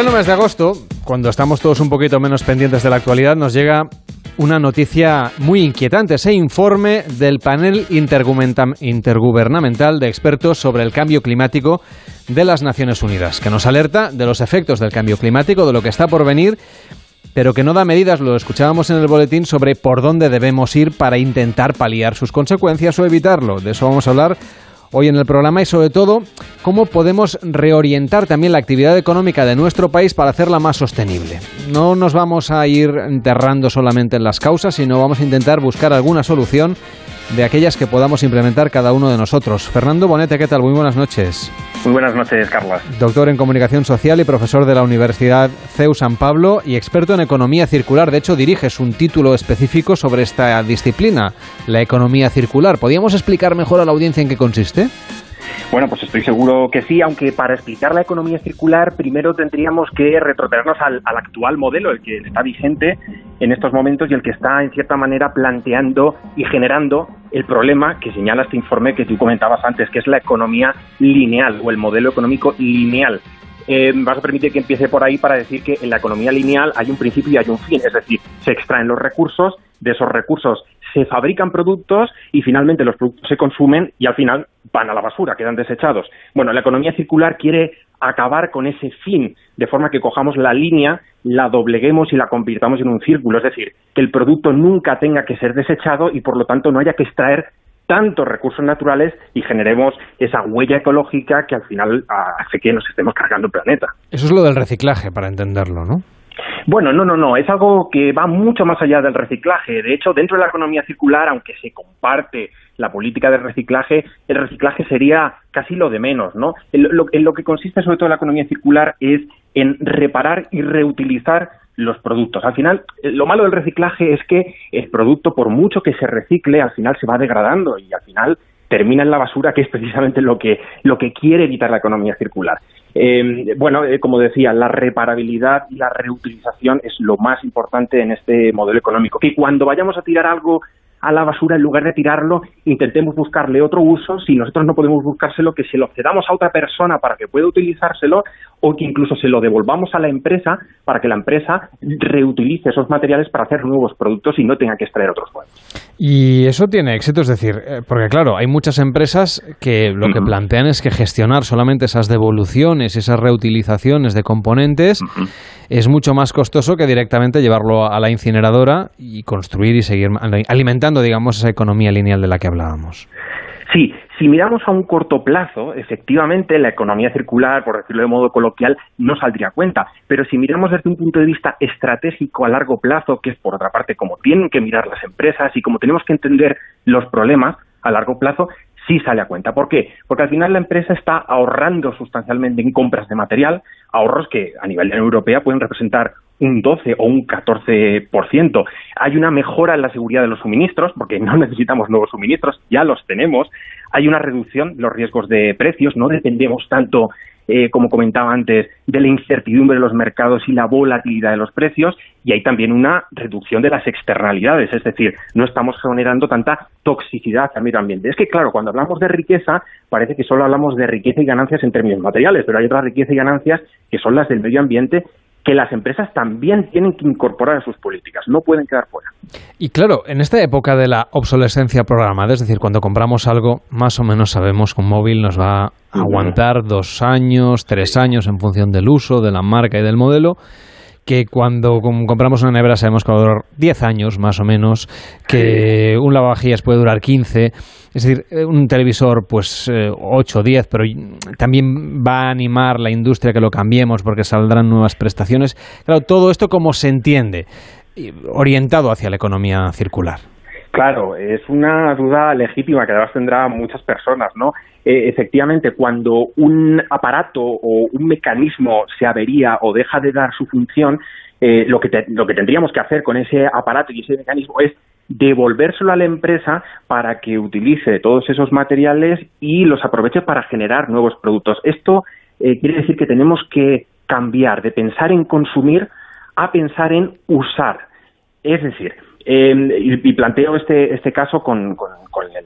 pleno mes de agosto, cuando estamos todos un poquito menos pendientes de la actualidad, nos llega una noticia muy inquietante, ese informe del panel intergubernamental de expertos sobre el cambio climático de las Naciones Unidas, que nos alerta de los efectos del cambio climático, de lo que está por venir, pero que no da medidas, lo escuchábamos en el boletín, sobre por dónde debemos ir para intentar paliar sus consecuencias o evitarlo. De eso vamos a hablar hoy en el programa y sobre todo cómo podemos reorientar también la actividad económica de nuestro país para hacerla más sostenible. No nos vamos a ir enterrando solamente en las causas, sino vamos a intentar buscar alguna solución de aquellas que podamos implementar cada uno de nosotros. Fernando Bonete, ¿qué tal? Muy buenas noches. Muy buenas noches, Carlos. Doctor en Comunicación Social y profesor de la Universidad CEU San Pablo y experto en economía circular. De hecho, diriges un título específico sobre esta disciplina, la economía circular. ¿Podríamos explicar mejor a la audiencia en qué consiste? Bueno, pues estoy seguro que sí, aunque para explicar la economía circular primero tendríamos que retrotraernos al, actual modelo, el que está vigente en estos momentos y el que está en cierta manera planteando y generando el problema que señala este informe que tú comentabas antes, que es la economía lineal o el modelo económico lineal. Eh, vas a permitir que empiece por ahí para decir que en la economía lineal hay un principio y hay un fin, es decir, se extraen los recursos, de esos recursos se fabrican productos y finalmente los productos se consumen y al final van a la basura, quedan desechados. Bueno, la economía circular quiere acabar con ese fin, de forma que cojamos la línea, la dobleguemos y la convirtamos en un círculo, es decir, que el producto nunca tenga que ser desechado y por lo tanto no haya que extraer tantos recursos naturales y generemos esa huella ecológica que al final hace que nos estemos cargando el planeta. Eso es lo del reciclaje, para entenderlo, ¿no? Bueno, no, no, no, es algo que va mucho más allá del reciclaje. De hecho, dentro de la economía circular, aunque se comparte la política de reciclaje, el reciclaje sería casi lo de menos, ¿no? En lo, en lo que consiste sobre todo la economía circular es en reparar y reutilizar los productos. Al final, lo malo del reciclaje es que el producto, por mucho que se recicle, al final se va degradando y al final termina en la basura, que es precisamente lo que, lo que quiere evitar la economía circular. Eh, bueno, eh, como decía, la reparabilidad y la reutilización es lo más importante en este modelo económico. Que cuando vayamos a tirar algo a la basura, en lugar de tirarlo, intentemos buscarle otro uso. Si nosotros no podemos buscárselo, que se lo cedamos a otra persona para que pueda utilizárselo o que incluso se lo devolvamos a la empresa para que la empresa reutilice esos materiales para hacer nuevos productos y no tenga que extraer otros nuevos. Y eso tiene éxito, es decir, eh, porque claro, hay muchas empresas que lo que plantean es que gestionar solamente esas devoluciones, esas reutilizaciones de componentes es mucho más costoso que directamente llevarlo a la incineradora y construir y seguir alimentando, digamos, esa economía lineal de la que hablábamos. Sí, si miramos a un corto plazo, efectivamente la economía circular, por decirlo de modo coloquial, no saldría a cuenta. Pero si miramos desde un punto de vista estratégico a largo plazo, que es por otra parte como tienen que mirar las empresas y como tenemos que entender los problemas a largo plazo, sí sale a cuenta. ¿Por qué? Porque al final la empresa está ahorrando sustancialmente en compras de material, ahorros que a nivel de Europea pueden representar un 12 o un 14%. Hay una mejora en la seguridad de los suministros, porque no necesitamos nuevos suministros, ya los tenemos. Hay una reducción de los riesgos de precios, no dependemos tanto eh, como comentaba antes, de la incertidumbre de los mercados y la volatilidad de los precios, y hay también una reducción de las externalidades, es decir, no estamos generando tanta toxicidad al medio ambiente. Es que, claro, cuando hablamos de riqueza, parece que solo hablamos de riqueza y ganancias en términos materiales, pero hay otra riqueza y ganancias que son las del medio ambiente que las empresas también tienen que incorporar a sus políticas, no pueden quedar fuera. Y claro, en esta época de la obsolescencia programada, es decir, cuando compramos algo, más o menos sabemos que un móvil nos va a aguantar dos años, tres años en función del uso, de la marca y del modelo que cuando compramos una nevera sabemos que va a durar 10 años más o menos, que un lavavajillas puede durar 15, es decir, eh, un televisor pues 8 o 10, pero también va a animar la industria que lo cambiemos porque saldrán nuevas prestaciones. Claro, todo esto como se entiende, orientado hacia la economía circular. Claro, es una duda legítima que además tendrá muchas personas, ¿no? Eh, efectivamente, cuando un aparato o un mecanismo se avería o deja de dar su función, eh, lo, que lo que tendríamos que hacer con ese aparato y ese mecanismo es devolvérselo a la empresa para que utilice todos esos materiales y los aproveche para generar nuevos productos. Esto eh, quiere decir que tenemos que cambiar de pensar en consumir a pensar en usar. Es decir, y, planteo este, este caso con, con,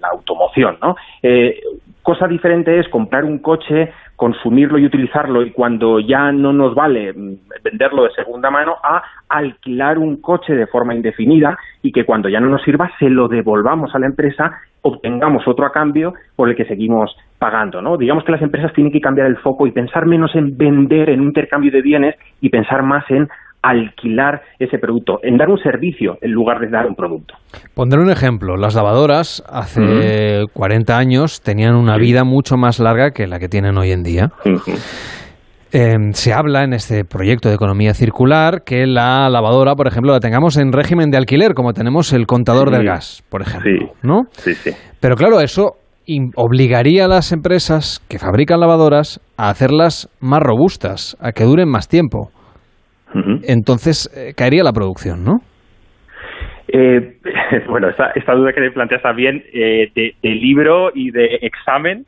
la automoción. ¿no? Eh, Cosa diferente es comprar un coche, consumirlo y utilizarlo y cuando ya no nos vale mm, venderlo de segunda mano a alquilar un coche de forma indefinida y que cuando ya no nos sirva se lo devolvamos a la empresa, obtengamos otro a cambio por el que seguimos pagando, ¿no? Digamos que las empresas tienen que cambiar el foco y pensar menos en vender, en un intercambio de bienes y pensar más en alquilar ese producto, en dar un servicio en lugar de dar un producto. Pondré un ejemplo. Las lavadoras hace 40 años tenían una vida mucho más larga que la que tienen hoy en día. Em, se habla en este proyecto de economía circular que la lavadora, por ejemplo, la tengamos en régimen de alquiler, como tenemos el contador del gas, por ejemplo. ¿no? Sí, sí. Pero claro, eso obligaría a las empresas que fabrican lavadoras a hacerlas más robustas, a que duren más tiempo entonces eh, caería la producción, ¿no? Eh, bueno, esta, duda que me planteas también eh, de, libro y de examen.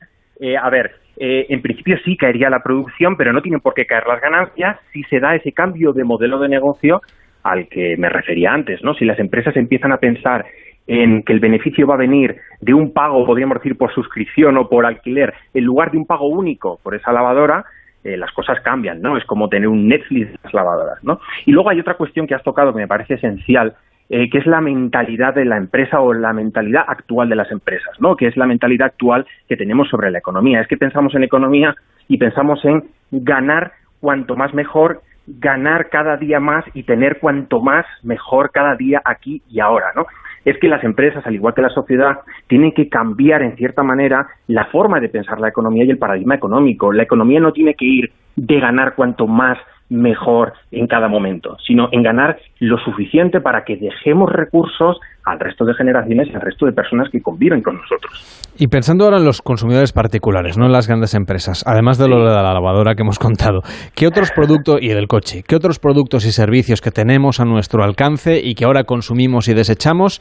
a ver, en principio sí caería la producción, pero no tienen por qué caer las ganancias si se da ese cambio de modelo de negocio al que me refería antes, ¿no? Si las empresas empiezan a pensar en que el beneficio va a venir de un pago, podríamos decir, por suscripción o por alquiler, en lugar de un pago único por esa lavadora, eh, las cosas cambian, ¿no? Es como tener un Netflix de las lavadoras, ¿no? Y luego hay otra cuestión que has tocado que me parece esencial, eh, que es la mentalidad de la empresa o la mentalidad actual de las empresas, ¿no? Que es la mentalidad actual que tenemos sobre la economía. Es que pensamos en economía y pensamos en ganar cuanto más mejor, ganar cada día más y tener cuanto más mejor cada día aquí y ahora, ¿no? Es que las empresas, al igual que la sociedad, tienen que cambiar en cierta manera la forma de pensar la economía y el paradigma económico. La economía no tiene que ir de ganar cuanto más mejor en cada momento, sino en ganar lo suficiente para que dejemos recursos al resto de generaciones y al resto de personas que conviven con nosotros. Y pensando ahora en los consumidores particulares, no en las grandes empresas, además de lo de la lavadora que hemos contado, ¿qué otros productos, y del coche, qué otros productos y servicios que tenemos a nuestro alcance y que ahora consumimos y desechamos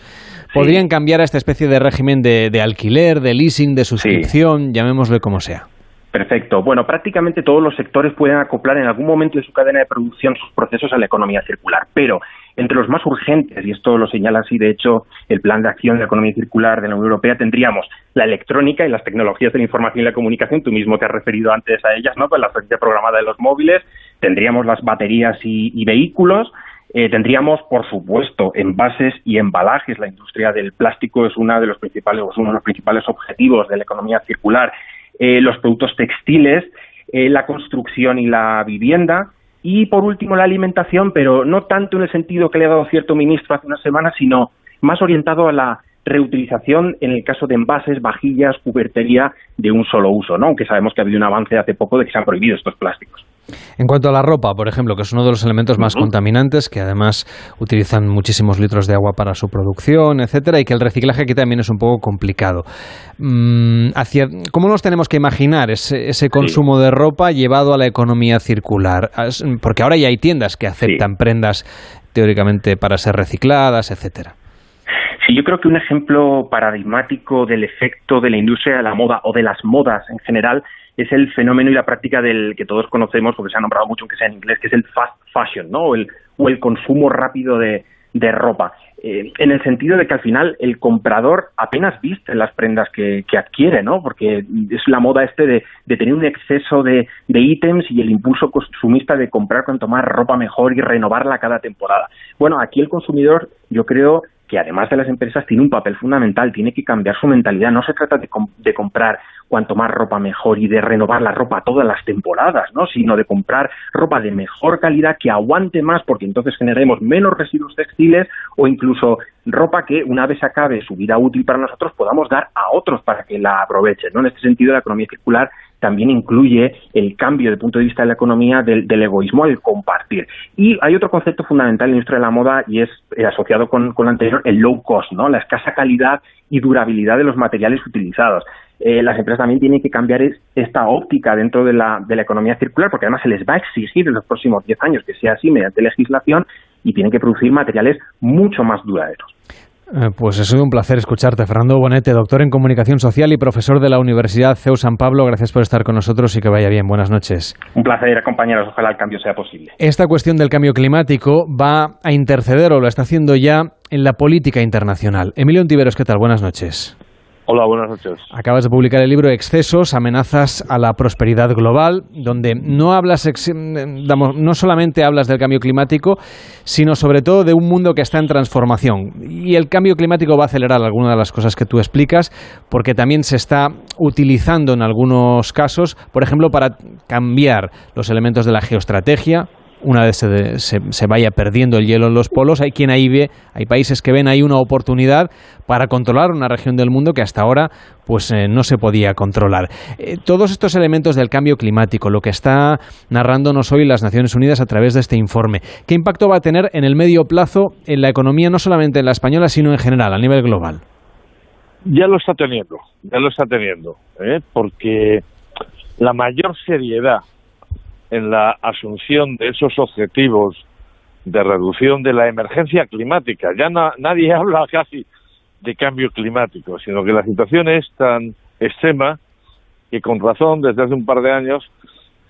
podrían cambiar a esta especie de régimen de, alquiler, de leasing, de suscripción, llamémosle como sea? Perfecto. Bueno, prácticamente todos los sectores pueden acoplar en algún momento de su cadena de producción sus procesos a la economía circular, pero entre los más urgentes, y esto lo señala así, de hecho, el Plan de Acción de la Economía Circular de la Unión Europea, tendríamos la electrónica y las tecnologías de la información y la comunicación, tú mismo te has referido antes a ellas, ¿no? Con la frecuencia programada de los móviles, tendríamos las baterías y, vehículos, eh, tendríamos, por supuesto, envases y embalajes. La industria del plástico es una de los principales, uno de los principales objetivos de la economía circular. Eh, los productos textiles, eh, la construcción y la vivienda, y por último la alimentación, pero no tanto en el sentido que le ha dado cierto ministro hace unas semanas, sino más orientado a la reutilización en el caso de envases, vajillas, cubertería de un solo uso, ¿no? aunque sabemos que ha habido un avance hace poco de que se han prohibido estos plásticos. En cuanto a la ropa, por ejemplo, que es uno de los elementos más contaminantes, que además utilizan muchísimos litros de agua para su producción, etcétera, y que el reciclaje aquí también es un poco complicado. Mm, ¿Cómo nos tenemos que imaginar ese, consumo de ropa llevado a la economía circular? Porque ahora ya hay tiendas que aceptan prendas teóricamente para ser recicladas, etcétera. Sí, yo creo que un ejemplo paradigmático del efecto de la industria de la moda o de las modas en general es el fenómeno y la práctica del que todos conocemos, porque se ha nombrado mucho, aunque sea en inglés, que es el fast fashion, ¿no? O el, o el consumo rápido de, de ropa. Eh, en el sentido de que al final el comprador apenas viste las prendas que, que adquiere, ¿no? Porque es la moda este de, de tener un exceso de, de, ítems y el impulso consumista de comprar cuanto más ropa mejor y renovarla cada temporada. Bueno, aquí el consumidor, yo creo que además de las empresas tiene un papel fundamental, tiene que cambiar su mentalidad. No se trata de, de, comprar cuanto más ropa mejor y de renovar la ropa todas las temporadas, ¿no? sino de comprar ropa de mejor calidad que aguante más porque entonces generemos menos residuos textiles o incluso ropa que una vez acabe su vida útil para nosotros podamos dar a otros para que la aprovechen. ¿no? En este sentido, la economía circular también incluye el cambio de punto de vista de la economía del, egoísmo al compartir. Y hay otro concepto fundamental en la industria de la moda y es eh, asociado con, con lo anterior, el low cost, ¿no? la escasa calidad y durabilidad de los materiales utilizados. Eh, las empresas también tienen que cambiar esta óptica dentro de la, de la economía circular, porque además se les va a exigir en los próximos 10 años que sea así mediante legislación y tienen que producir materiales mucho más duraderos. Eh, pues ha sido un placer escucharte, Fernando Bonete, doctor en comunicación social y profesor de la Universidad CEU San Pablo. Gracias por estar con nosotros y que vaya bien. Buenas noches. Un placer, compañeros. Ojalá el cambio sea posible. Esta cuestión del cambio climático va a interceder o lo está haciendo ya en la política internacional. Emilio Ontiveros, ¿qué tal? Buenas noches. Hola, buenas noches. Acabas de publicar el libro Excesos, amenazas a la prosperidad global, donde no hablas, no solamente hablas del cambio climático, sino sobre todo de un mundo que está en transformación. Y el cambio climático va a acelerar algunas de las cosas que tú explicas, porque también se está utilizando en algunos casos, por ejemplo, para cambiar los elementos de la geoestrategia, una vez se, vaya perdiendo el hielo en los polos, hay quien ahí ve, hay países que ven ahí una oportunidad para controlar una región del mundo que hasta ahora pues eh, no se podía controlar. Eh, todos estos elementos del cambio climático, lo que está narrándonos hoy las Naciones Unidas a través de este informe, ¿qué impacto va a tener en el medio plazo en la economía, no solamente en la española, sino en general, a nivel global? Ya lo está teniendo, ya lo está teniendo, ¿eh? porque la mayor seriedad en la asunción de esos objetivos de reducción de la emergencia climática. Ya nadie habla casi de cambio climático, sino que la situación es tan extrema que con razón desde hace un par de años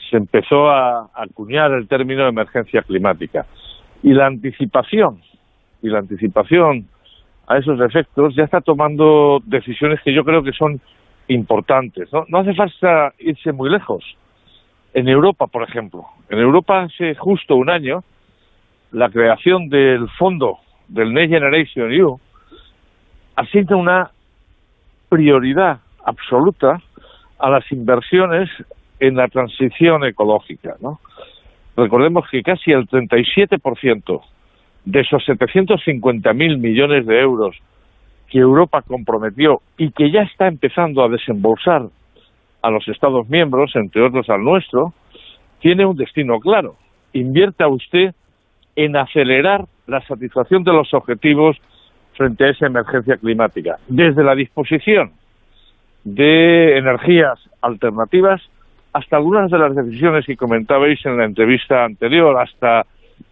se empezó a acuñar el término de emergencia climática. Y la anticipación, y la anticipación a esos efectos ya está tomando decisiones que yo creo que son importantes. No, no hace falta irse muy lejos en Europa, por ejemplo, en Europa hace justo un año la creación del fondo del Next Generation EU asigna una prioridad absoluta a las inversiones en la transición ecológica. ¿no? Recordemos que casi el 37% de esos 750.000 millones de euros que Europa comprometió y que ya está empezando a desembolsar a los Estados miembros, entre otros al nuestro, tiene un destino claro. Invierta usted en acelerar la satisfacción de los objetivos frente a esa emergencia climática, desde la disposición de energías alternativas hasta algunas de las decisiones que comentabais en la entrevista anterior, hasta,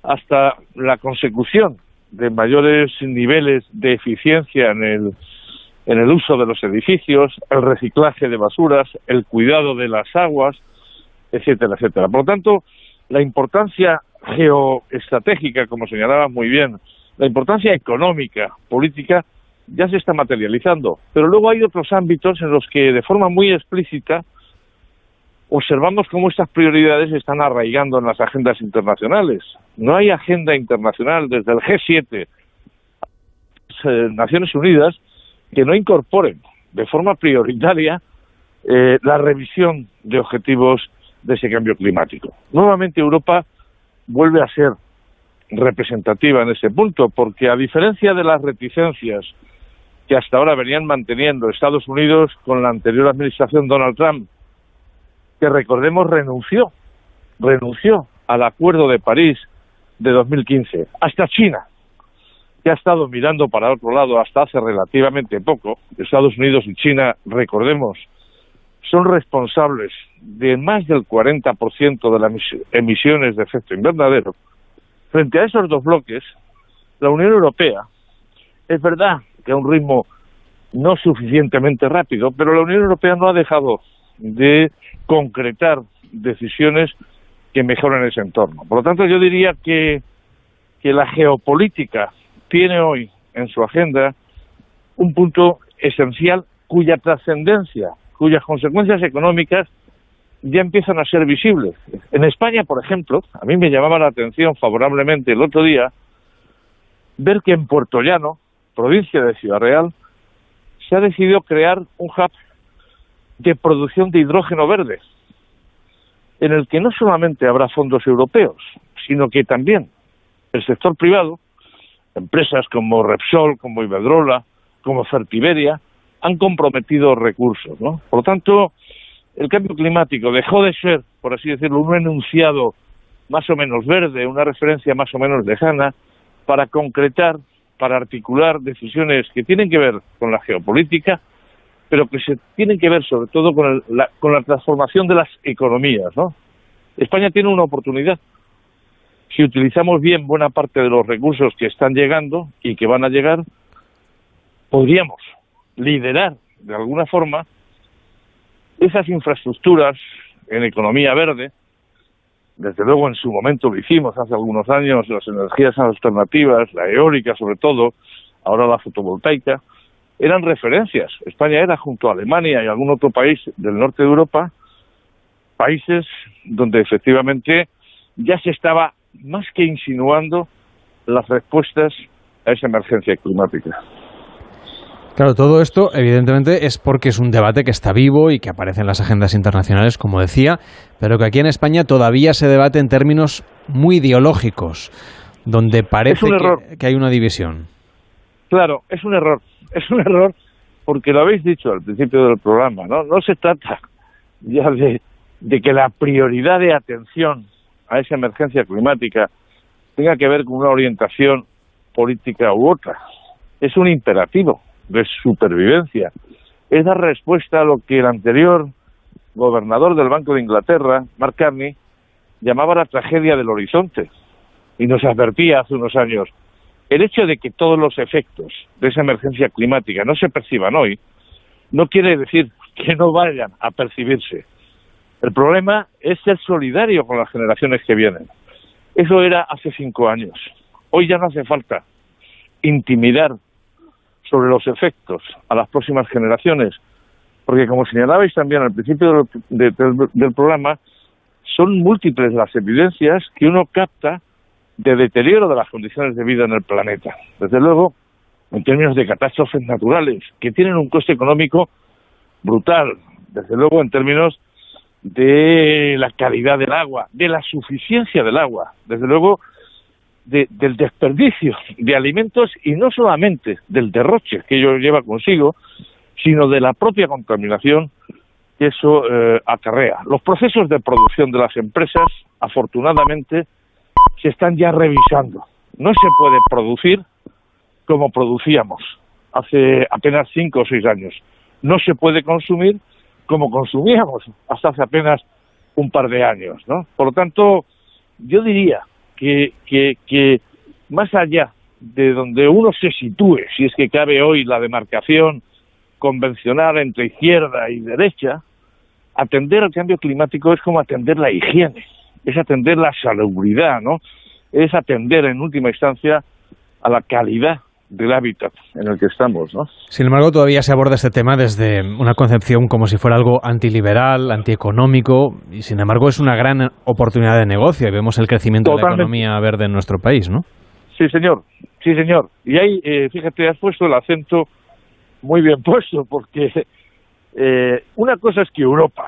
hasta la consecución de mayores niveles de eficiencia en el en el uso de los edificios, el reciclaje de basuras, el cuidado de las aguas, etcétera, etcétera. Por lo tanto, la importancia geoestratégica, como señalaba muy bien, la importancia económica, política, ya se está materializando. Pero luego hay otros ámbitos en los que, de forma muy explícita, observamos cómo estas prioridades se están arraigando en las agendas internacionales. No hay agenda internacional desde el G7, eh, Naciones Unidas, que no incorporen de forma prioritaria eh, la revisión de objetivos de ese cambio climático. Nuevamente Europa vuelve a ser representativa en ese punto, porque a diferencia de las reticencias que hasta ahora venían manteniendo Estados Unidos con la anterior administración Donald Trump, que recordemos renunció, renunció al Acuerdo de París de 2015, hasta China, que ha estado mirando para otro lado hasta hace relativamente poco, Estados Unidos y China, recordemos, son responsables de más del 40% de las emisiones de efecto invernadero, frente a esos dos bloques, la Unión Europea, es verdad que a un ritmo no suficientemente rápido, pero la Unión Europea no ha dejado de concretar decisiones que mejoren ese entorno. Por lo tanto, yo diría que, que la geopolítica tiene hoy en su agenda un punto esencial cuya trascendencia, cuyas consecuencias económicas ya empiezan a ser visibles. En España, por ejemplo, a mí me llamaba la atención favorablemente el otro día ver que en Puerto Llano, provincia de Ciudad Real, se ha decidido crear un hub de producción de hidrógeno verde, en el que no solamente habrá fondos europeos, sino que también el sector privado empresas como Repsol, como Iberdrola, como Fertiberia, han comprometido recursos, ¿no? Por lo tanto, el cambio climático dejó de ser, por así decirlo, un enunciado más o menos verde, una referencia más o menos lejana, para concretar, para articular decisiones que tienen que ver con la geopolítica, pero que se tienen que ver sobre todo con, la, con la transformación de las economías, ¿no? España tiene una oportunidad si utilizamos bien buena parte de los recursos que están llegando y que van a llegar, podríamos liderar de alguna forma esas infraestructuras en economía verde. Desde luego en su momento lo hicimos hace algunos años, las energías alternativas, la eólica sobre todo, ahora la fotovoltaica, eran referencias. España era junto a Alemania y algún otro país del norte de Europa, países donde efectivamente ya se estaba más que insinuando las respuestas a esa emergencia climática. Claro, todo esto evidentemente es porque es un debate que está vivo y que aparece en las agendas internacionales, como decía, pero que aquí en España todavía se debate en términos muy ideológicos, donde parece que, hay una división. Claro, es un error, es un error porque lo habéis dicho al principio del programa, ¿no? No se trata ya de, de que la prioridad de atención a esa emergencia climática tenga que ver con una orientación política u otra. Es un imperativo de supervivencia. Es dar respuesta a lo que el anterior gobernador del Banco de Inglaterra, Mark Carney, llamaba la tragedia del horizonte y nos advertía hace unos años el hecho de que todos los efectos de esa emergencia climática no se perciban hoy no quiere decir que no vayan a percibirse. El problema es ser solidario con las generaciones que vienen. Eso era hace cinco años. Hoy ya no hace falta intimidar sobre los efectos a las próximas generaciones, porque como señalabais también al principio del programa, son múltiples las evidencias que uno capta de deterioro de las condiciones de vida en el planeta. Desde luego, en términos de catástrofes naturales, que tienen un coste económico brutal. Desde luego, en términos de la calidad del agua, de la suficiencia del agua. Desde luego, del desperdicio de alimentos y no solamente del derroche que ello lleva consigo, sino de la propia contaminación que eso eh, acarrea. Los procesos de producción de las empresas, afortunadamente, se están ya revisando. No se puede producir como producíamos hace apenas cinco o seis años. No se puede consumir como consumíamos hasta hace apenas un par de años, ¿no? Por lo tanto, yo diría que, más allá de donde uno se sitúe, si es que cabe hoy la demarcación convencional entre izquierda y derecha, atender al cambio climático es como atender la higiene, es atender la salubridad, ¿no? Es atender en última instancia a la calidad del hábitat en el que estamos, ¿no? Sin embargo, todavía se aborda este tema desde una concepción como si fuera algo antiliberal, antieconómico, y sin embargo es una gran oportunidad de negocio y vemos el crecimiento de la economía verde en nuestro país, ¿no? Sí, señor, sí, señor. Y ahí, eh, fíjate, has puesto el acento muy bien puesto, porque eh, una cosa es que Europa,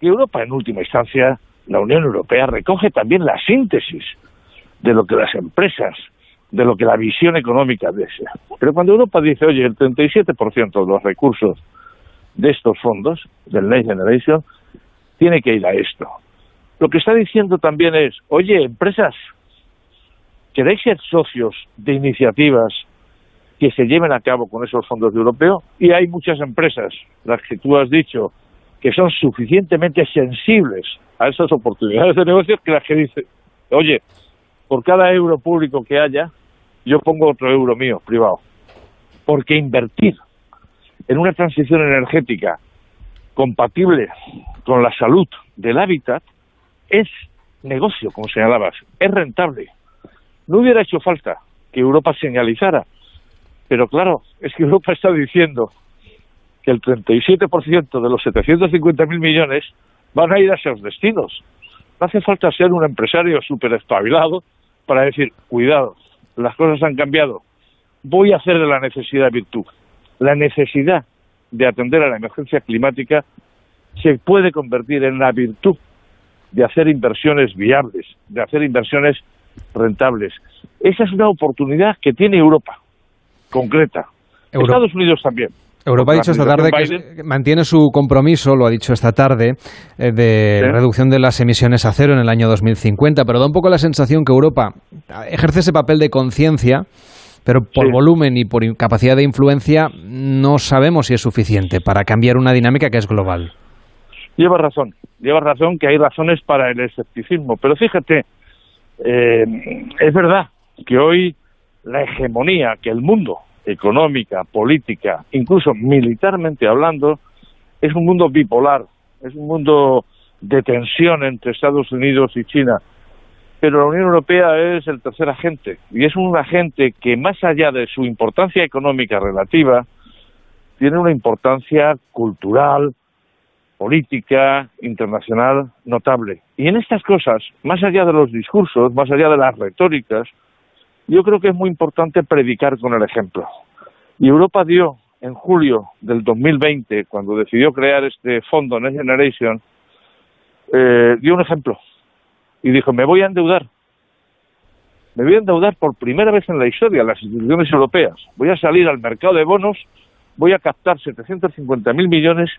que Europa en última instancia, la Unión Europea recoge también la síntesis de lo que las empresas de lo que la visión económica desea. Pero cuando Europa dice, oye, el 37% de los recursos de estos fondos, del Next Generation, tiene que ir a esto. Lo que está diciendo también es, oye, empresas, ¿queréis ser socios de iniciativas que se lleven a cabo con esos fondos europeos? Y hay muchas empresas, las que tú has dicho, que son suficientemente sensibles a esas oportunidades de negocio que las que dicen, oye, por cada euro público que haya, yo pongo otro euro mío, privado. Porque invertir en una transición energética compatible con la salud del hábitat es negocio, como señalabas, es rentable. No hubiera hecho falta que Europa señalizara, pero claro, es que Europa está diciendo que el 37% de los 750.000 millones van a ir a esos destinos. No hace falta ser un empresario súper espabilado para decir, cuidado, las cosas han cambiado, voy a hacer de la necesidad virtud. La necesidad de atender a la emergencia climática se puede convertir en la virtud de hacer inversiones viables, de hacer inversiones rentables. Esa es una oportunidad que tiene Europa, concreta. Estados Unidos también. Europa ha dicho esta tarde que mantiene su compromiso, lo ha dicho esta tarde, eh, de reducción de las emisiones a cero en el año 2050, pero da un poco la sensación que Europa ejerce ese papel de conciencia, pero por volumen y por capacidad de influencia no sabemos si es suficiente para cambiar una dinámica que es global. Lleva razón, lleva razón que hay razones para el escepticismo, pero fíjate, eh, es verdad que hoy la hegemonía que el mundo económica, política, incluso militarmente hablando, es un mundo bipolar, es un mundo de tensión entre Estados Unidos y China. Pero la Unión Europea es el tercer agente y es un agente que más allá de su importancia económica relativa, tiene una importancia cultural, política, internacional notable. Y en estas cosas, más allá de los discursos, más allá de las retóricas, yo creo que es muy importante predicar con el ejemplo. Y Europa dio en julio del 2020, cuando decidió crear este fondo Next Generation, eh, dio un ejemplo y dijo, me voy a endeudar. Me voy a endeudar por primera vez en la historia las instituciones europeas. Voy a salir al mercado de bonos, voy a captar 750.000 millones,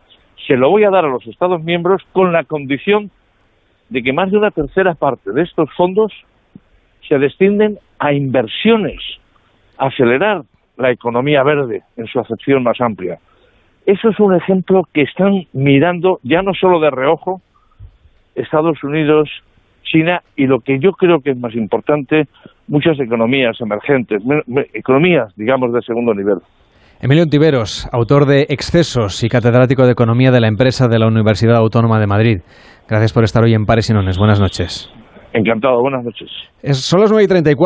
se lo voy a dar a los Estados miembros con la condición de que más de una tercera parte de estos fondos se destinen a inversiones, a acelerar la economía verde en su acepción más amplia. Eso es un ejemplo que están mirando ya no solo de reojo Estados Unidos, China y lo que yo creo que es más importante, muchas economías emergentes, economías, digamos, de segundo nivel. Emilio Tiveros, autor de Excesos y catedrático de Economía de la empresa de la Universidad Autónoma de Madrid. Gracias por estar hoy en Pares y Nones. Buenas noches. Encantado, buenas noches. son las 9 y 34.